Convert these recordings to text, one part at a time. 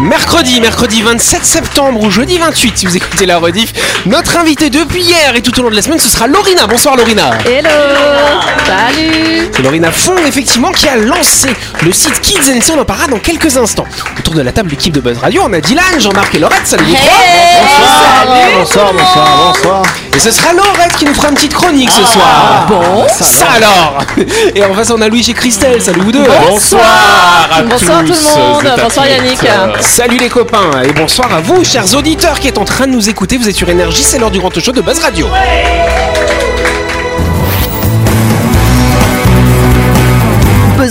Mercredi, mercredi 27 septembre ou jeudi 28 si vous écoutez la rediff. Notre invité depuis hier et tout au long de la semaine, ce sera Lorina. Bonsoir Lorina. Hello Salut C'est Lorina Fong effectivement qui a lancé le site Kids NC. On en parlera dans quelques instants. Autour de la table, l'équipe de Buzz Radio, on a Dylan, Jean-Marc et Laurette. Salut vous trois. Bonsoir, bonsoir, bonsoir. Et ce sera Laurette qui nous fera une petite chronique ce soir. Bon Ça alors Et en face, on a Louis et Christelle. Salut vous deux. Bonsoir Bonsoir tout le monde Bonsoir Yannick Salut les copains et bonsoir à vous, chers auditeurs qui êtes en train de nous écouter. Vous êtes sur Énergie, c'est l'heure du grand show de Buzz Radio.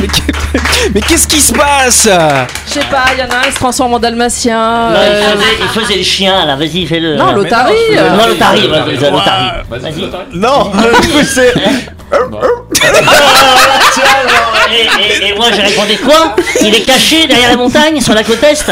Mais, que- mais qu'est-ce qui se passe Je sais pas, il y en a un qui se transforme en dalmatien. Non, euh, il, faisait, il faisait le chien là, vas-y, fais-le. Non, l'Otari euh, Non, l'Otari, vas-y, l'Otari. Vas-y. Non, c'est. Et, et- et moi, j'ai répondu quoi Il est caché derrière la montagne, sur la côte est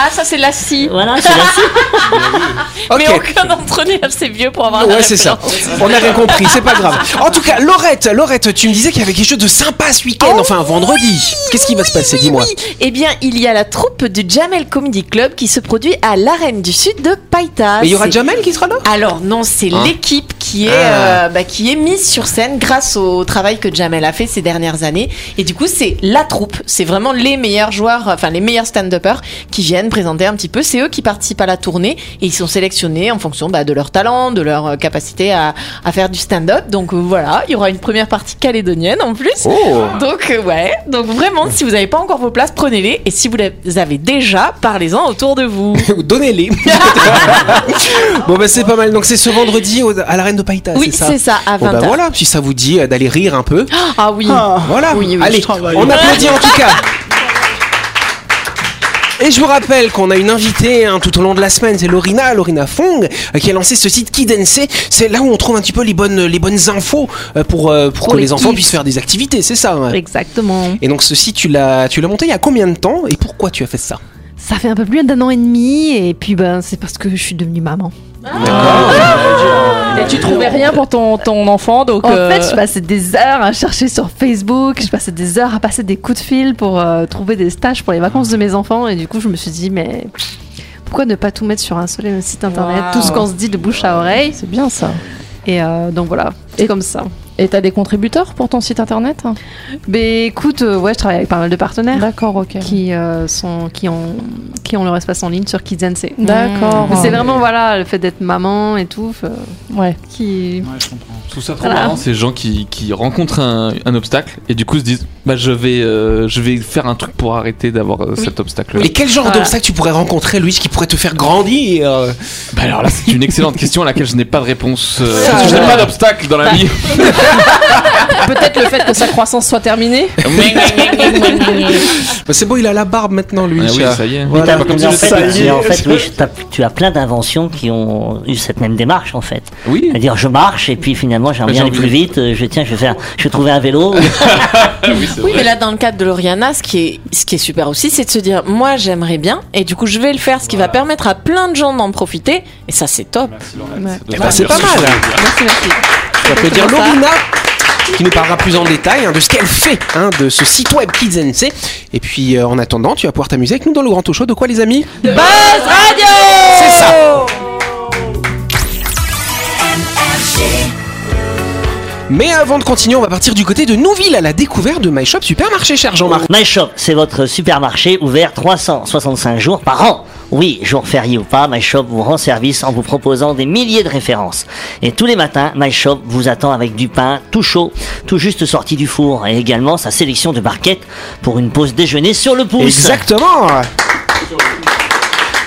Ah, ça c'est la scie Voilà, c'est la Mais Ok. aucun d'entre nous est assez vieux pour avoir Ouais, c'est ça. On a rien compris, c'est pas grave. En tout cas, Laurette, Laurette, tu me disais qu'il y avait quelque chose de sympa ce week-end, Oh enfin vendredi. Qu'est-ce qui va se passer Dis-moi. Oui, eh bien, il y a la troupe du Jamel Comedy Club qui se produit à l'Arène du Sud de Païta. Mais il y aura Jamel qui sera là Alors non, c'est Hein l'équipe qui est Ah. euh, bah, qui est mise sur scène grâce au travail que Jamel a fait ces dernières années. Et du coup, c'est la troupe. C'est vraiment les meilleurs joueurs, enfin les meilleurs stand-uppers qui viennent présenter un petit peu. C'est eux qui participent à la tournée et ils sont sélectionnés en fonction bah, de leur talent, de leur euh, capacité à, à faire du stand-up. Donc euh, voilà, il y aura une première partie calédonienne en plus. Oh Donc euh, ouais, donc vraiment, si vous n'avez pas encore vos places, prenez-les. Et si vous les avez déjà, parlez-en autour de vous. Donnez-les. bon bah c'est pas mal. Donc c'est ce vendredi à l'arène de Païta, Oui, c'est ça c'est ça, à Bon 20h. bah voilà, si ça vous dit d'aller rire un peu. Ah oui. Voilà. Oui, oui, Allez, on applaudit en tout cas. Et je vous rappelle qu'on a une invitée hein, tout au long de la semaine, c'est Lorina, Lorina Fong, euh, qui a lancé ce site Kidense. C'est là où on trouve un petit peu les bonnes, les bonnes infos euh, pour, euh, pour, Pour que les les enfants puissent faire des activités, c'est ça Exactement. Et donc ce site, tu l'as, tu l'as monté il y a combien de temps et pourquoi tu as fait ça? Ça fait un peu plus d'un an et demi et puis ben c'est parce que je suis devenue maman. Et tu trouvais rien pour ton, ton enfant, donc. En euh, fait, je passais des heures à chercher sur Facebook, je passais des heures à passer des coups de fil pour euh, trouver des stages pour les vacances de mes enfants et du coup je me suis dit mais pourquoi ne pas tout mettre sur un seul site internet, Wow. tout ce qu'on se dit de bouche à oreille C'est bien ça. et euh, donc voilà, c'est comme ça. Et t'as des contributeurs pour ton site internet? Mais écoute, euh, ouais, je travaille avec pas mal de partenaires D'accord, ok. qui euh, sont qui ont qui ont leur espace en ligne sur Kids NC. D'accord. Mais c'est vraiment voilà le fait d'être maman et tout euh, Ouais. qui Je trouve ça trop Voilà. marrant ces gens qui, qui rencontrent un, un obstacle et du coup se disent bah je vais euh, je vais faire un truc pour arrêter d'avoir euh, cet obstacle là. Et quel genre Voilà. d'obstacle tu pourrais rencontrer, Louis, qui pourrait te faire grandir Bah alors là c'est une excellente question à laquelle je n'ai pas de réponse. euh, Ça, parce que je n'ai pas d'obstacle dans la vie. Peut-être le fait que sa croissance soit terminée. bah, C'est beau, il a la barbe maintenant, lui. Ah oui ça y est. Voilà. Pas comme Mais si en fait, ça y est. en fait, oui, tu as plein d'inventions qui ont eu cette même démarche en fait. Oui. C'est-à-dire, je marche et puis finalement, j'aimerais Mais bien aller plus vite. euh, Je tiens, je vais faire, je vais trouver un vélo. oui mais là, dans le cadre de l'Oriana, ce qui est, ce qui est super aussi, c'est de se dire, moi, j'aimerais bien, et du coup, je vais le faire, ce qui va permettre à plein de gens d'en profiter, et ça, c'est top. Ben, c'est pas mal. Merci, merci. On peut dire Lorina qui nous parlera plus en détail hein, de ce qu'elle fait hein, de ce site web Kids NC. Et puis euh, en attendant, tu vas pouvoir t'amuser avec nous dans le grand talk show de quoi les amis? Buzz Radio C'est ça Mais avant de continuer, on va partir du côté de Nouville à la découverte de My Shop Supermarché, cher Jean-Marc. My Shop, c'est votre supermarché ouvert 365 jours par an. Oui, jour férié ou pas, My Shop vous rend service en vous proposant des milliers de références. Et tous les matins, My Shop vous attend avec du pain tout chaud, tout juste sorti du four, et également sa sélection de barquettes pour une pause déjeuner sur le pouce. Exactement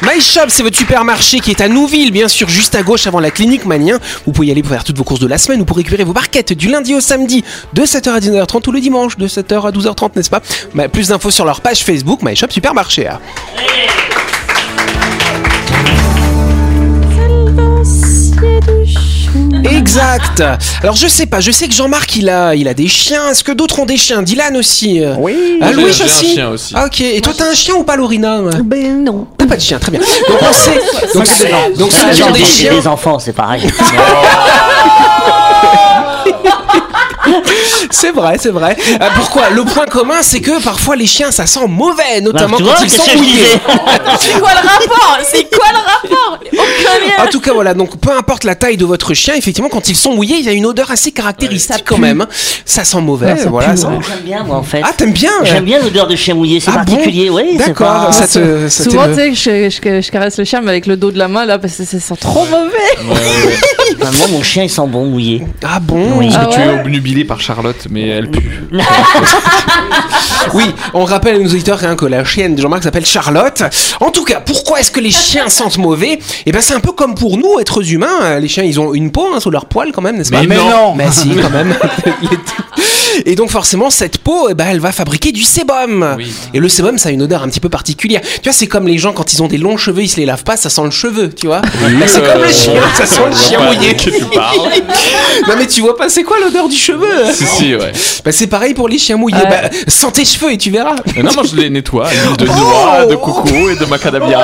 My Shop, c'est votre supermarché qui est à Nouville, bien sûr, juste à gauche avant la clinique Manien. Vous pouvez y aller pour faire toutes vos courses de la semaine ou pour récupérer vos barquettes du lundi au samedi de 7h à 19h30 ou le dimanche de 7h à 12h30, n'est-ce pas? Bah, Plus d'infos sur leur page Facebook, My Shop Supermarché. Exact. Alors je sais pas, je sais que Jean-Marc il a, il a des chiens. Est-ce que d'autres ont des chiens? Dylan aussi. Oui. Ah, J'ai- Louis j'ai un aussi. chien aussi. Ah, ok. Et toi t'as un chien ou pas, Lorina? Ben non. T'as pas de chien, très bien. Donc on sait. Donc, Ça, c'est donc ceux qui ont j'ai des des, chiens. des enfants, c'est pareil. C'est vrai, c'est vrai. Euh, pourquoi? Le point commun, c'est que parfois les chiens, ça sent mauvais, notamment Bah, tu quand vois, ils sont mouillés. C'est quoi le rapport? C'est quoi le rapport? Aucun. En tout cas, voilà. Donc, peu importe la taille de votre chien, effectivement, quand ils sont mouillés, il y a une odeur assez caractéristique quand même. Ça sent mauvais. ça voilà. pue, ça- ouais. J'aime bien, moi, en fait. Ah, t'aimes bien? Ouais. J'aime bien l'odeur de chien mouillé, c'est Ah bon? particulier. oui, c'est D'accord. pas... Ça te, ça Souvent, tu sais, que je, je- je caresse le chien, mais avec le dos de la main, là, parce que ça sent trop mauvais. Bah, moi, mon chien, il sent bon mouillé. Ah bon? Oui. Ah Tu ouais? es obnubilé par Charlotte, mais elle pue. Oui, on rappelle à nos auditeurs hein, que la chienne de Jean-Marc s'appelle Charlotte. En tout cas, pourquoi est-ce que les chiens sentent mauvais? Eh ben, c'est un peu comme pour nous, êtres humains. Les chiens, ils ont une peau hein, sous leur poil quand même, n'est-ce pas? Mais non. Mais si, quand même. Et donc forcément, cette peau, eh ben, elle va fabriquer du sébum. Oui. Et le sébum, ça a une odeur un petit peu particulière. Tu vois, c'est comme les gens quand ils ont des longs cheveux, ils se les lavent pas, ça sent le cheveu, tu vois. Bah, c'est comme le chien, ça sent le chien mouillé. Que tu parles. non mais tu vois pas, c'est quoi l'odeur du cheveu? ouais. Bah c'est pareil pour les chiens mouillés. Ouais. Bah, sens tes cheveux et tu verras. Mais non, moi je les nettoie. à l'huile de Oh noix, de coco et de macadamia.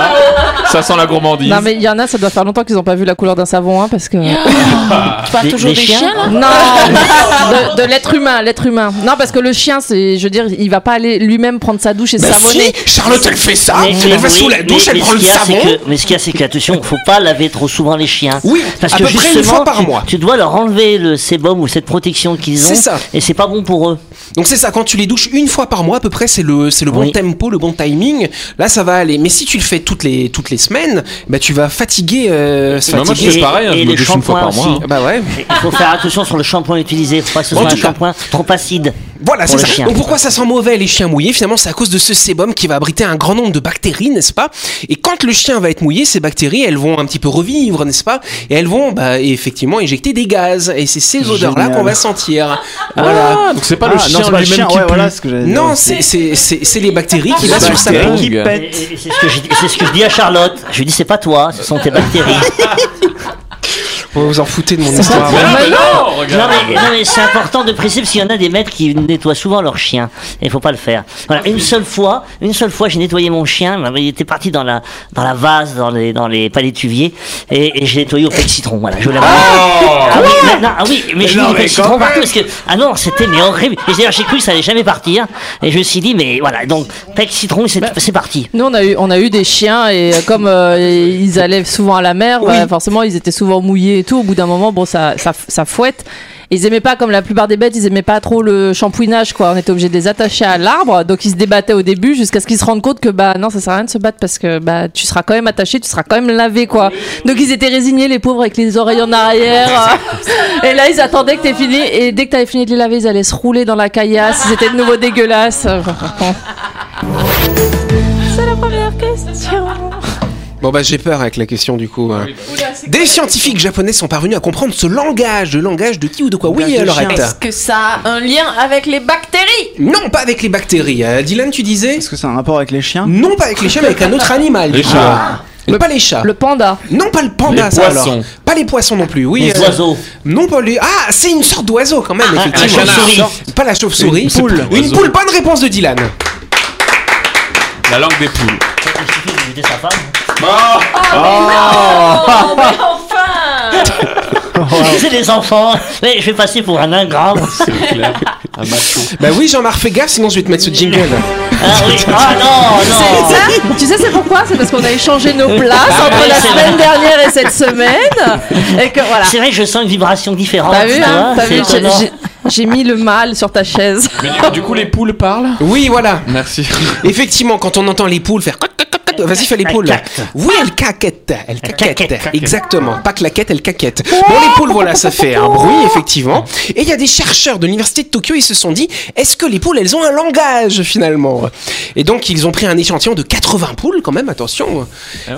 Ça sent la gourmandise. Non, mais il y en a, ça doit faire longtemps qu'ils n'ont pas vu la couleur d'un savon, hein, parce que. Tu parles toujours des des chiens chiens là Non, de, de l'être humain, l'être humain. Non, parce que le chien, c'est, je veux dire, il va pas aller lui-même prendre sa douche et Bah savonner. si, Charlotte elle fait ça. Mais- elle va oui, sous la douche, mais- elle mais prend le savon. que- mais ce qu'il y a, c'est que, attention, faut pas laver trop souvent les chiens. Oui, Parce à que peu près une justement, fois par tu, mois. tu dois leur enlever le sébum ou cette protection qu'ils ont. C'est ça. Et c'est pas bon pour eux. Donc c'est ça, quand tu les douches une fois par mois à peu près, c'est le c'est le bon Oui. tempo, le bon timing. Là ça va aller. Mais si tu le fais toutes les toutes les semaines, bah tu vas fatiguer. Euh, se Bah, moi je fatiguer. fais pareil, hein, et je me les douche une fois par shampoings mois. aussi. hein. Bah ouais. Il faut faire attention sur le shampoing utilisé. Faut pas que ce En soit un shampoing trop acide. Voilà, c'est le ça. chien. Donc pourquoi ça sent mauvais les chiens mouillés? Finalement, c'est à cause de ce sébum qui va abriter un grand nombre de bactéries, n'est-ce pas? Et quand le chien va être mouillé, ces bactéries, elles vont un petit peu revivre, n'est-ce pas? Et elles vont, bah, effectivement, éjecter des gaz. Et c'est ces odeurs-là qu'on va sentir. Voilà. Ah, donc c'est pas Ah, le non, chien c'est pas le lui-même chien, qui ouais, pue. voilà ce que. Non, c'est les bactéries qui va C'est sur sa peau. qui Et- Et, pètent. et c'est ce que je dis- c'est ce que je dis à Charlotte. Je lui dis c'est pas toi, ce sont tes bactéries. Vous vous en foutez de mon histoire. Mais non, mais non, Non regarde. mais, non, mais c'est important de préciser parce qu'il y en a des maîtres qui nettoient souvent leur chien et il faut pas le faire. Voilà, une seule fois, une seule fois j'ai nettoyé mon chien, il était parti dans la dans la vase, dans les dans les palétuviers et, et j'ai nettoyé au pec citron. Voilà, je voulais ah, oui, mais, non, ah oui, mais quand citron partout parce que ah non, c'était mais horrible. Et d'ailleurs j'ai cru que ça allait jamais partir et je me suis dit mais voilà, donc pec citron c'est c'est parti. Nous, on a eu, on a eu des chiens et euh, comme euh, ils allaient souvent à la mer, bah, forcément, ils étaient souvent mouillés et Au bout d'un moment, bon, ça, ça, ça fouette. Ils aimaient pas, comme la plupart des bêtes, ils aimaient pas trop le shampouinage, quoi. On était obligé de les attacher à l'arbre, donc ils se débattaient au début jusqu'à ce qu'ils se rendent compte que bah non, ça sert à rien de se battre parce que bah tu seras quand même attaché, tu seras quand même lavé, quoi. Donc ils étaient résignés, les pauvres, avec les oreilles en arrière. et là, ils attendaient que t'aies fini, et dès que t'avais fini de les laver, ils allaient se rouler dans la caillasse. Ils étaient de nouveau dégueulasses. C'est la première question. Bon bah j'ai peur avec la question du coup. hein. Des scientifiques japonais sont parvenus à comprendre ce langage, le langage de qui ou de quoi? Oui, chien. Est-ce que ça a un lien avec les bactéries? Non, pas avec les bactéries. Euh, Dylan, tu disais? Est-ce que c'est un rapport avec les chiens? Non, pas avec les chiens, mais avec un autre animal. Les chats. Mais pas les chats. Le panda. Non, pas le panda, Les ça poissons. alors. Pas les poissons non plus, oui. Les euh, oiseaux. Non, pas les. Ah, c'est une sorte d'oiseau quand même, Ah, effectivement. la chauve-souris. Pas la chauve-souris. Une poule. Une Oiseau. poule, bonne réponse de Dylan. La langue des poules. Il suffit de buter sa femme. Oh, mais enfin C'est des enfants. Mais je vais passer pour un ingrat. C'est clair. Un macho. Bah oui, Jean-Marc, fais gaffe, sinon je vais te mettre ce jingle. Ah oui. Ah non, non. Ça, tu sais c'est pourquoi? C'est parce qu'on a échangé nos places entre ouais, la semaine dernière et cette semaine. Et que voilà. C'est vrai que je sens une vibration différente. T'as vu, hein? T'as vu j'ai- mis le mal sur ta chaise. Mais du, du coup, les poules parlent? Oui, voilà. Merci. Effectivement, quand on entend les poules faire. Vas-y, fais les Elle poules. caquette. Oui, elles caquettent. Elles caquettent. caquette. Exactement. Pas claquette, elles caquettent. Bon, les poules, voilà, ça fait un bruit, effectivement. Et il y a des chercheurs de l'université de Tokyo, ils se sont dit, est-ce que les poules, elles ont un langage, finalement? Et donc, ils ont pris un échantillon de 80 poules, quand même, attention.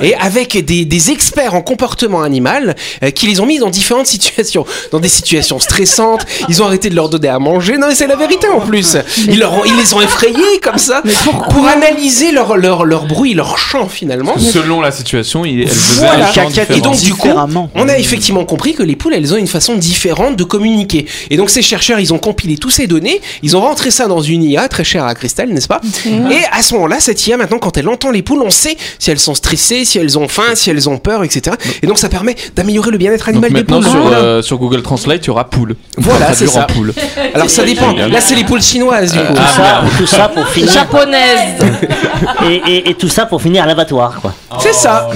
Et avec des, des experts en comportement animal, euh, qui les ont mis dans différentes situations. Dans des situations stressantes, ils ont arrêté de leur donner à manger. Non, mais c'est la vérité, en plus. Ils, leur ont- ils les ont effrayés, comme ça, pour analyser leur, leur, leur bruit, leur champ finalement. Selon la situation, il, elle faisait Voilà. un chant Et donc du coup, on a effectivement compris que les poules, elles ont une façon différente de communiquer. Et donc ces chercheurs, ils ont compilé toutes ces données, ils ont rentré ça dans une IA très chère à Christelle, n'est-ce pas Et à ce moment-là, cette IA, maintenant, quand elle entend les poules, on sait si elles sont stressées, si elles ont faim, si elles ont peur, etc. Et donc ça permet d'améliorer le bien-être Donc animal des maintenant poules. sur, euh, sur Google Translate, il y aura poule. Voilà, c'est ça. poule. Alors ça dépend. Là, c'est les poules chinoises du coup. Tout ça, tout ça pour finir. Japonaise. Et, et- et tout ça pour finir à l'abattoir, quoi. C'est ça.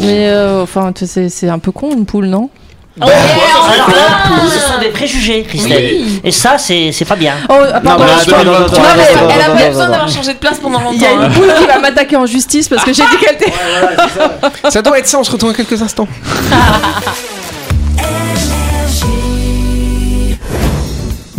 Mais euh, enfin, tu sais, c'est un peu con une poule, non? Alors là, ce sont des préjugés, Christelle. Et ça, c'est pas bien. Oh, pardon, Elle a attends, pas attends, besoin d'avoir changé de place pendant Il y a longtemps. une poule qui va m'attaquer en justice parce que j'ai dit qu'elle était. Ça doit être ça. On se retrouve dans quelques instants.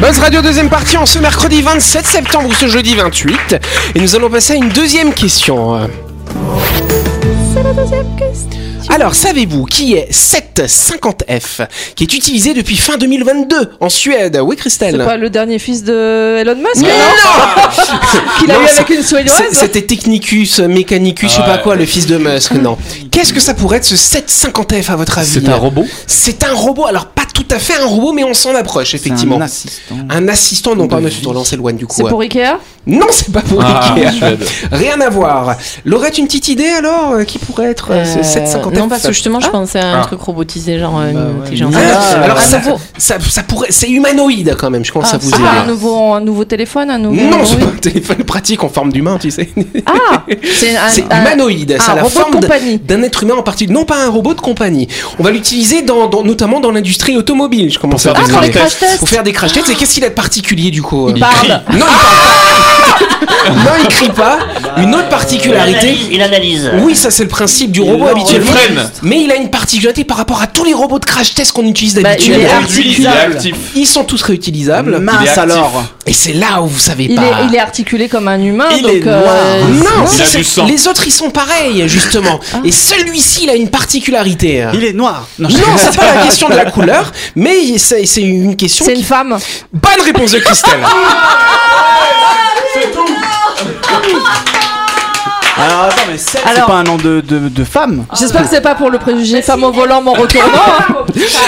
Buzz Radio deuxième partie en ce mercredi 27 septembre ou ce jeudi 28. Et nous allons passer à une deuxième question. Alors, savez-vous qui est 750F, qui est utilisé depuis fin 2022 en Suède? Oui, Christelle. C'est pas le dernier fils de Elon Musk Mais non. Qu'il a Non, eu c'est- avec une C'est- suédoise C'était Technicus, Mechanicus, je sais pas quoi, le fils de Musk, non. Qu'est-ce que ça pourrait être ce 750F à votre avis? C'est un robot. C'est un robot, alors tout à fait un robot, mais on s'en approche, effectivement. Un assistant. Un assistant, non pas un assistant, on s'éloigne du coup. C'est pour Ikea? Non, c'est pas pour Ah, Ikea. Rien à voir. Laurette, une petite idée alors euh, Qui pourrait être euh, ce 750F Non, parce que justement, je pensais à un Ah. truc robotisé, genre euh, Bah une ouais. intelligence. Ah, alors ça, ça, ça pourrait, c'est humanoïde quand même. Je pense Ah, que ça vous c'est un nouveau, un nouveau téléphone, un nouveau. Non, c'est pas un téléphone pratique en forme d'humain, tu sais. Ah, c'est C'est humanoïde, un la robot de forme d'un être humain en particulier. Non, pas un robot de compagnie. On va l'utiliser dans, dans- notamment dans l'industrie automobile. Je commence à faire des Ah, crash tests Pour faire des crash tests. Et qu'est-ce qu'il a de particulier du coup Il parle. Non, il parle pas. non, il crie pas. Une autre Il particularité. analyse. Il analyse. Oui, ça c'est le principe du robot habituellement. il freine. Mais il a une particularité par rapport à tous les robots de crash test qu'on utilise Bah, d'habitude. il est Lui, il est actif. Ils sont tous réutilisables. Il est Mince alors. Et c'est là où vous savez Il pas. est, il est articulé comme un humain, Il donc. est euh, noir. Non, Il a c'est- du sang. les autres ils sont pareils justement. Et celui-ci il a une particularité. Il est noir. Non, Non, c'est pas la question de la couleur, mais c'est c'est une question. C'est qui- une femme. Bonne réponse de Christelle. 셋, 둘. Alors attends, mais 7 c'est Alors- pas un nom de, de, de femme. J'espère que c'est pas pour le préjugé femme au volant m'en retournant. hein.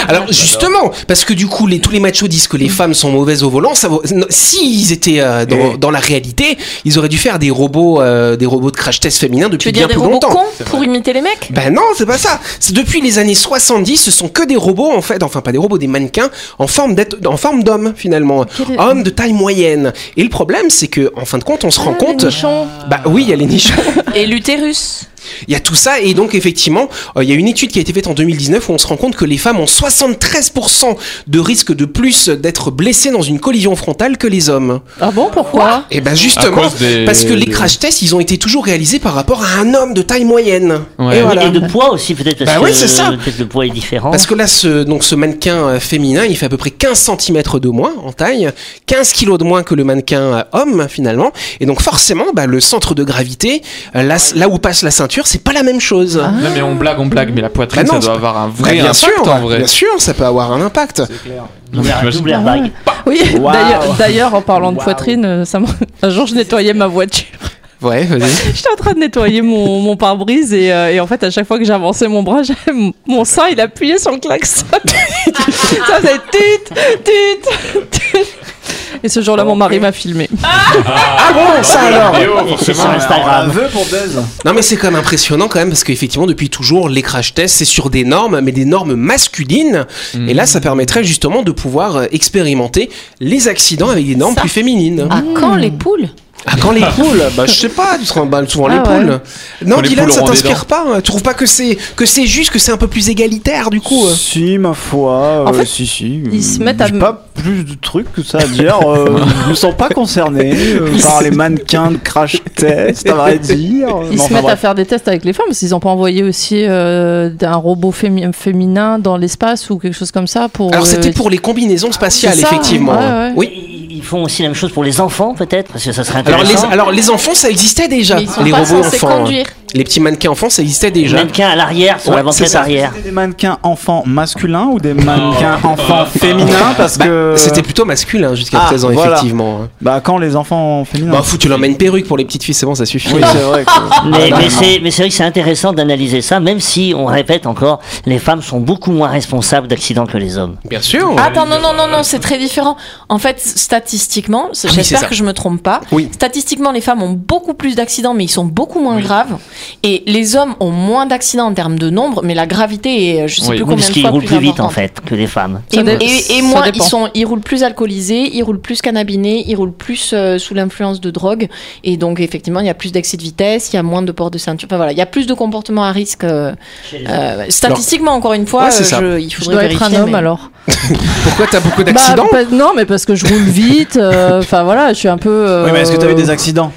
Alors justement, parce que du coup les, tous les machos disent que les femmes sont mauvaises au volant. Ça, vaut- non, s'ils étaient euh, dans, dans la réalité, ils auraient dû faire des robots, euh, des robots de crash test féminins Tu depuis veux bien dire des plus robots longtemps. cons pour imiter les mecs? Ben non, c'est pas ça. C'est depuis les années 70, ce sont que des robots en fait, enfin pas des robots, des mannequins en forme d'être, en forme d'homme finalement, Quel hommes de taille moyenne. Et le problème, c'est que en fin de compte, on se rend Ah, les compte. nichons. Bah oui, il y a les nichons. Et l'utérus. Il y a tout ça et donc effectivement, euh, il y a une étude qui a été faite en 2019 où on se rend compte que les femmes ont 73% de risque de plus d'être blessées dans une collision frontale que les hommes. Ah bon, pourquoi? Et ben À justement, des- parce que les crash tests, ils ont été toujours réalisés par rapport à un homme de taille moyenne. Ouais. Et Oui, voilà. Et de poids aussi, peut-être. parce Bah oui, que c'est ça. Le poids est différent. Parce que là, ce, donc, ce mannequin euh, féminin, il fait à peu près 15 cm de moins en taille, 15 kg de moins que le mannequin euh, homme, finalement. Et donc, forcément, bah, le centre de gravité, là, là où passe la ceinture, c'est pas la même chose. Ah. Non, mais on blague, on blague, mais la poitrine, Bah non, ça doit avoir un Bah, vrai bien impact sûr, en vrai. bien sûr, ça peut avoir un impact. Double airbag. Oui, d'ailleurs- d'ailleurs, en parlant de poitrine, euh, ça m'a- un jour je nettoyais ma voiture. Ouais, vas-y. J'étais en train de nettoyer mon, mon pare-brise et, euh, et en fait, à chaque fois que j'avançais mon bras, j'avais- mon sein il appuyait sur le klaxon. ça faisait tut, tut, tut. Et ce jour-là, mon mari m'a filmé. Ah bon, ça alors C'est sur forcément. Instagram. Un vœu pour Buzz. Non mais c'est quand même impressionnant quand même parce qu'effectivement depuis toujours les crash tests c'est sur des normes mais des normes masculines et là ça permettrait justement de pouvoir euh, expérimenter les accidents avec des normes Ça. plus féminines. À quand les poules? Ah quand les poules? Bah je sais pas, tu te remballes souvent les Ah ouais. poules. Non Quand les Dylan poules ça auront des t'inspire pas hein? Tu trouves pas que c'est que c'est juste que c'est un peu plus égalitaire du coup? Euh Si, ma foi. En euh, fait, si, si. ils se mettent à J'ai me- pas plus de trucs que ça à dire. Euh, je me sens pas concerné euh, par les mannequins de crash test, à vrai dire. Ils Non, se enfin, mettent à faire des tests avec les femmes qu'ils n'ont pas envoyé aussi euh, un robot fémi- féminin dans l'espace ou quelque chose comme ça pour. Alors euh, c'était pour les combinaisons spatiales, ça, effectivement. ouais, ouais. Oui. Ils font aussi la même chose pour les enfants, peut-être, parce que ça serait Alors les, intéressant. alors les enfants, ça existait déjà. Mais ils sont les pas robots enfants. hein. conduire. Les petits mannequins enfants, ça existait déjà. Mannequin à l'arrière, sur Ouais, la banquette arrière. C'était des mannequins enfants masculins ou des mannequins enfants féminins Parce Bah, que. C'était plutôt masculin jusqu'à Ah, présent, voilà. effectivement. hein. Bah, quand les enfants féminins. Bah, fou, tu leur mets une perruque pour les petites filles, c'est bon, ça suffit. Oui, c'est vrai. que- mais c'est vrai que c'est intéressant d'analyser ça, même si, on répète encore, les femmes sont beaucoup moins responsables d'accidents que les hommes. Bien sûr. Attends, non, non, non, non, c'est très différent. En fait, statistiquement, oui, c'est j'espère ça. que je me trompe pas. Oui. Statistiquement, les femmes ont beaucoup plus d'accidents, mais ils sont beaucoup moins graves. Et les hommes ont moins d'accidents en termes de nombre, mais la gravité est, je sais Oui. plus Oui, combien parce de qu'ils fois roulent plus, plus vite, en fait, que les femmes. Et, et- moins, ils, sont, ils roulent plus alcoolisés, ils roulent plus cannabinés, ils roulent plus euh, sous l'influence de drogue. Et donc, effectivement, il y a plus d'excès de vitesse, il y a moins de port de ceinture. Enfin, voilà, il y a plus de comportements à risque. euh, euh, statistiquement, encore une fois, Ouais, euh, je- il Je faudrait dois être vérifier. un homme mais- alors. Pourquoi t'as beaucoup Bah, d'accidents non, mais parce que je roule vite. Euh, Enfin voilà, je suis un peu. euh, Oui, mais est-ce que tu as eu des accidents?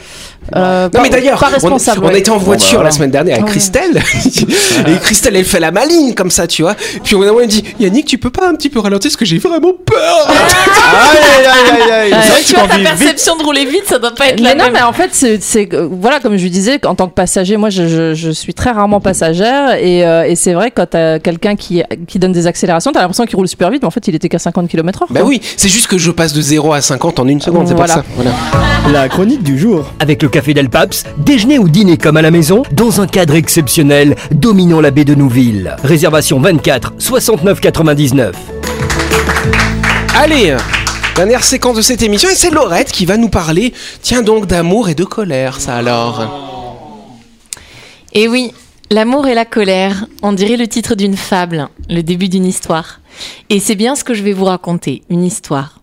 Euh, Non pas- mais d'ailleurs, pas on, on ouais. était en voiture Bon, bah, la semaine dernière avec ouais. Christelle et Christelle elle fait la maligne comme ça tu vois puis on a elle me dit Yannick tu peux pas un petit peu ralentir parce que j'ai vraiment peur Aïe, aïe, aïe, aïe, aïe. Ouais, tu vois, ta conduis vite. perception de rouler vite, ça doit pas être Mais la non, même. mais en fait, c'est, voilà, comme je lui disais, en tant que passager, moi, je, je, je suis très rarement passagère, et, euh, et c'est vrai quand t'as quelqu'un qui, qui donne des accélérations, t'as l'impression qu'il roule super vite, mais en fait, il était qu'à 50 km/h. Bah oui c'est juste que je passe de 0 à 50 en une seconde c'est Voilà. pour ça voilà. La chronique du jour. Avec le café Del Paps, déjeuner ou dîner comme à la maison, dans un cadre exceptionnel, dominant la baie de Nouville. Réservation 24 69 99. Allez Dernière séquence de cette émission et c'est Laurette qui va nous parler tiens donc d'amour et de colère ça alors Et oui, l'amour et la colère, on dirait le titre d'une fable, le début d'une histoire. Et c'est bien ce que je vais vous raconter, une histoire.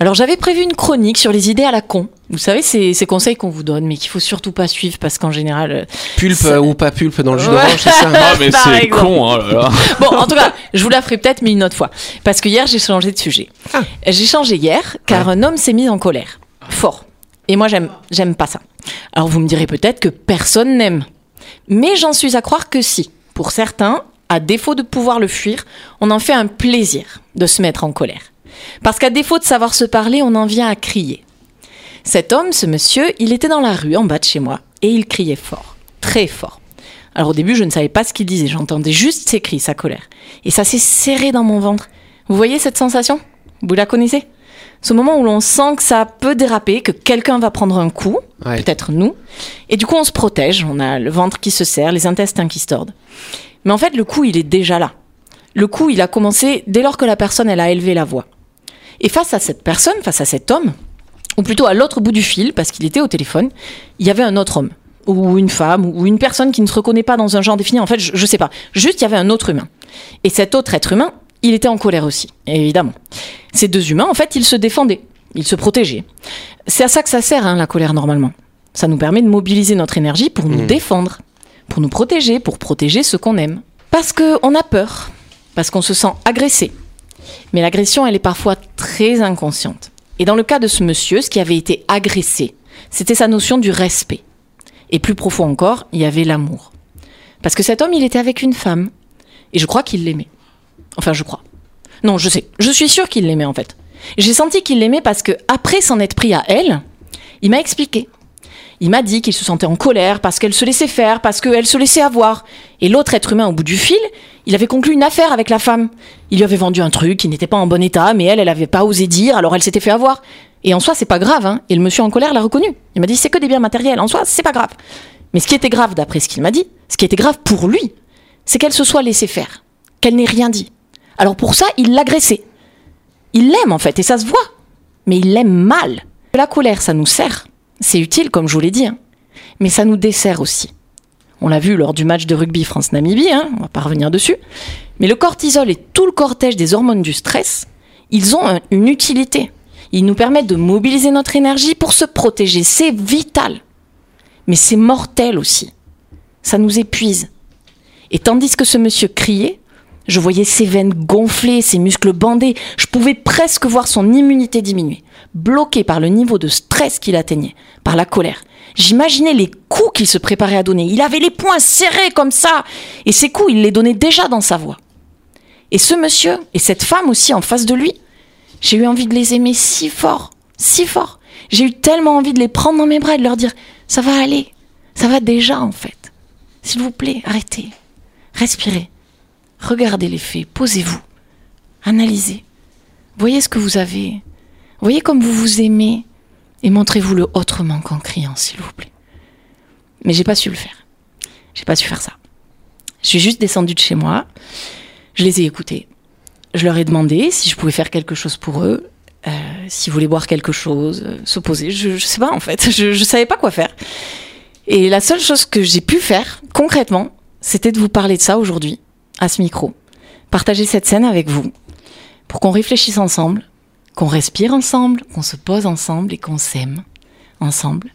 Alors j'avais prévu une chronique sur les idées à la con. Vous savez, ces, ces conseils qu'on vous donne, mais qu'il faut surtout pas suivre parce qu'en général... euh, pulpe Ça- ou pas pulpe dans le jus Ouais. d'orange c'est ça Ah, mais c'est con, oh là là. Bon, en tout cas, je vous la ferai peut-être, mais une autre fois. Parce que hier, j'ai changé de sujet. Ah. J'ai changé hier, car un homme s'est mis en colère. Fort. Et moi, j'aime, j'aime pas ça. Alors, vous me direz peut-être que personne n'aime. Mais j'en suis à croire que si. Pour certains, à défaut de pouvoir le fuir, on en fait un plaisir de se mettre en colère. Parce qu'à défaut de savoir se parler, on en vient à crier. Cet homme, ce monsieur, il était dans la rue en bas de chez moi et il criait fort, très fort. Alors au début, je ne savais pas ce qu'il disait, j'entendais juste ses cris, sa colère. Et ça s'est serré dans mon ventre. Vous voyez cette sensation? Vous la connaissez? Ce moment où l'on sent que ça peut déraper, que quelqu'un va prendre un coup, Ouais. peut-être nous, et du coup on se protège, on a le ventre qui se serre, les intestins qui se tordent. Mais en fait, le coup, il est déjà là. Le coup, il a commencé dès lors que la personne, elle a élevé la voix. Et face à cette personne, face à cet homme, ou plutôt à l'autre bout du fil, parce qu'il était au téléphone, il y avait un autre homme, ou une femme, ou une personne qui ne se reconnaît pas dans un genre défini. En fait, je, je sais pas. Juste, il y avait un autre humain. Et cet autre être humain, il était en colère aussi, évidemment. Ces deux humains, en fait, ils se défendaient, ils se protégeaient. C'est à ça que ça sert, hein, la colère, normalement. Ça nous permet de mobiliser notre énergie pour nous défendre, pour nous protéger, pour protéger ceux qu'on aime. Parce qu'on a peur, parce qu'on se sent agressé. Mais l'agression, elle est parfois très inconsciente. Et dans le cas de ce monsieur, ce qui avait été agressé, c'était sa notion du respect. Et plus profond encore, il y avait l'amour. Parce que cet homme, il était avec une femme. Et je crois qu'il l'aimait. Enfin, je crois. Non, je sais. Je suis sûre qu'il l'aimait en fait. J'ai senti qu'il l'aimait parce que après s'en être pris à elle, il m'a expliqué. Il m'a dit qu'il se sentait en colère parce qu'elle se laissait faire, parce qu'elle se laissait avoir. Et l'autre être humain au bout du fil, il avait conclu une affaire avec la femme. Il lui avait vendu un truc qui n'était pas en bon état, mais elle, elle avait pas osé dire, alors elle s'était fait avoir. Et en soi, c'est pas grave, hein. Et le monsieur en colère l'a reconnu. Il m'a dit, c'est que des biens matériels. En soi, c'est pas grave. Mais ce qui était grave, d'après ce qu'il m'a dit, ce qui était grave pour lui, c'est qu'elle se soit laissée faire. Qu'elle n'ait rien dit. Alors pour ça, il l'agressait. Il l'aime en fait, et ça se voit. Mais il l'aime mal. La colère, ça nous sert. C'est utile, comme je vous l'ai dit. hein. Mais ça nous dessert aussi. On l'a vu lors du match de rugby France-Namibie, hein, on va pas revenir dessus. Mais le cortisol et tout le cortège des hormones du stress, ils ont un- une utilité. Ils nous permettent de mobiliser notre énergie pour se protéger. C'est vital. Mais c'est mortel aussi. Ça nous épuise. Et tandis que ce monsieur criait, Je voyais ses veines gonfler, ses muscles bandés. Je pouvais presque voir son immunité diminuer, bloqué par le niveau de stress qu'il atteignait, par la colère. J'imaginais les coups qu'il se préparait à donner. Il avait les poings serrés comme ça. Et ces coups, il les donnait déjà dans sa voix. Et ce monsieur, et cette femme aussi en face de lui, j'ai eu envie de les aimer si fort, si fort. J'ai eu tellement envie de les prendre dans mes bras et de leur dire Ça va aller, ça va déjà en fait. S'il vous plaît, arrêtez, respirez, regardez les faits, posez-vous, analysez, voyez ce que vous avez, voyez comme vous vous aimez et montrez-vous-le autrement qu'en criant, s'il vous plaît. Mais j'ai pas su le faire. J'ai pas su faire ça. Je suis juste descendue de chez moi, je les ai écoutés. Je leur ai demandé si je pouvais faire quelque chose pour eux, euh, s'ils voulaient boire quelque chose, euh, se poser. Je, je sais pas en fait, je, je savais pas quoi faire. Et la seule chose que j'ai pu faire concrètement, c'était de vous parler de ça aujourd'hui, à ce micro. Partager cette scène avec vous, pour qu'on réfléchisse ensemble, qu'on respire ensemble, qu'on se pose ensemble et qu'on s'aime ensemble.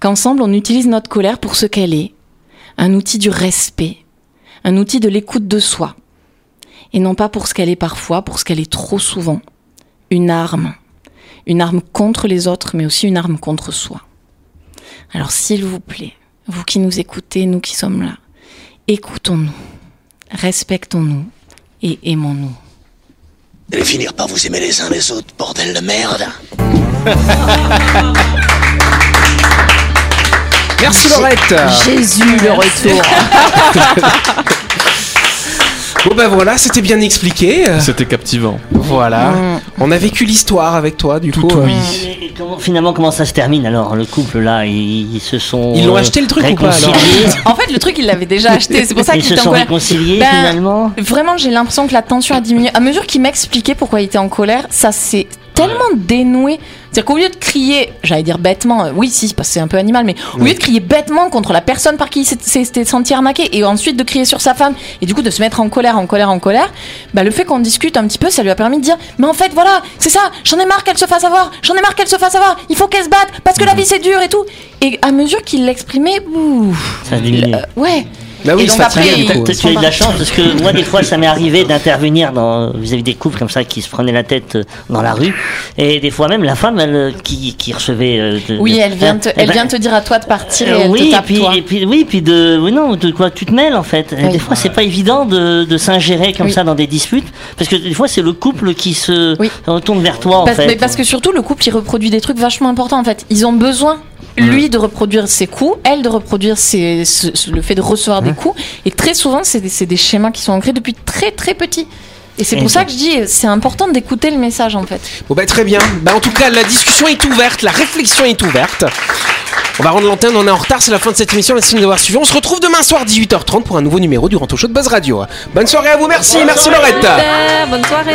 Qu'ensemble on utilise notre colère pour ce qu'elle est, un outil du respect, un outil de l'écoute de soi, et non pas pour ce qu'elle est parfois, pour ce qu'elle est trop souvent, une arme, une arme contre les autres, mais aussi une arme contre soi. Alors s'il vous plaît, vous qui nous écoutez, nous qui sommes là, écoutons-nous, respectons-nous et aimons-nous. Vous allez finir par vous aimer les uns les autres, bordel de merde. Merci Laurette. Jésus, le retour. Bon ben voilà, c'était bien expliqué. C'était captivant. Voilà. Mm. On a vécu l'histoire avec toi du coup. Tout oui. Et comment- finalement, comment ça se termine alors Le couple là, ils, ils se sont. Ils l'ont euh, acheté le truc ou pas, alors. En fait, le truc, il l'avait déjà acheté. C'est pour ça Ils qu'il se sont colère. réconciliés Ben, finalement? Vraiment, j'ai l'impression que la tension a diminué. À mesure qu'il m'expliquait pourquoi il était en colère, ça s'est tellement dénoué. C'est-à-dire qu'au lieu de crier, j'allais dire bêtement, euh, oui, si, parce que c'est un peu animal, mais au lieu de crier bêtement contre la personne par qui il s'était senti arnaqué et ensuite de crier sur sa femme et du coup de se mettre en colère, en colère, en colère, bah, le fait qu'on discute un petit peu, ça lui a permis de dire, mais en fait, voilà, c'est ça, j'en ai marre qu'elle se fasse avoir, j'en ai marre qu'elle se fasse avoir, il faut qu'elle se batte parce que la vie c'est dur et tout. Et à mesure qu'il l'exprimait, ouh, Ça euh, ouais. Bah oui, Et donc ça après, tient, il- du coup. Peut-être tu as eu de la chance parce que moi des fois ça m'est arrivé d'intervenir dans vis-à-vis des couples comme ça qui se prenaient la tête euh, dans la rue et des fois même la femme elle, euh, qui, qui recevait euh, de- Oui, elle vient, te, Eh elle ben, vient te dire à toi de partir et elle oui, te et tape puis, toi. et puis oui, puis de oui, non, de quoi tu te mêles en fait. Et Oui. Des fois, c'est pas évident de, de s'ingérer comme Oui. ça dans des disputes, parce que des fois, c'est le couple qui se Oui. retourne vers toi en Parce, fait. mais parce que surtout, le couple, il reproduit des trucs vachement importants en fait. Ils ont besoin, lui, de reproduire ses coups, elle de reproduire ses, ce- ce- le fait de recevoir des coups. Et très souvent, c'est des, schémas qui sont ancrés depuis très très petit. Et c'est pour ça que je dis, c'est important d'écouter le message en fait. Bon bah très bien. Bah en tout cas la discussion est ouverte, la réflexion est ouverte. On va rendre l'antenne, on est en retard, c'est la fin de cette émission, merci de nous avoir suivis. On se retrouve demain soir 18h30 pour un nouveau numéro du Ranto Show de Buzz Radio. Bonne soirée à vous, merci, merci Laurette. Super, bonne soirée.